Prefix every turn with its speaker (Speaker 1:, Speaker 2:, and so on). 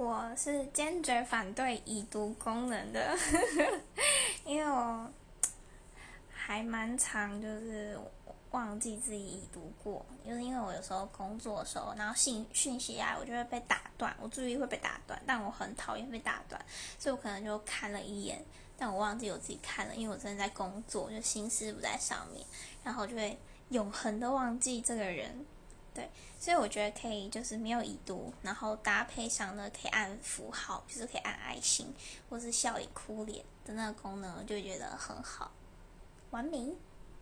Speaker 1: 我是坚决反对已读功能的，因为我还蛮常就是忘记自己已读过，就是因为我有时候工作的时候，然后信讯息啊，我就会被打断，我注意会被打断，但我很讨厌被打断，所以我可能就看了一眼，但我忘记我自己看了，因为我真的在工作，就心思不在上面，然后就会永恒的忘记这个人。对，所以我觉得可以，就是没有已读，然后搭配上呢，可以按符号，就是可以按爱心，或是笑脸、哭脸的那个功能，我就觉得很好，完美。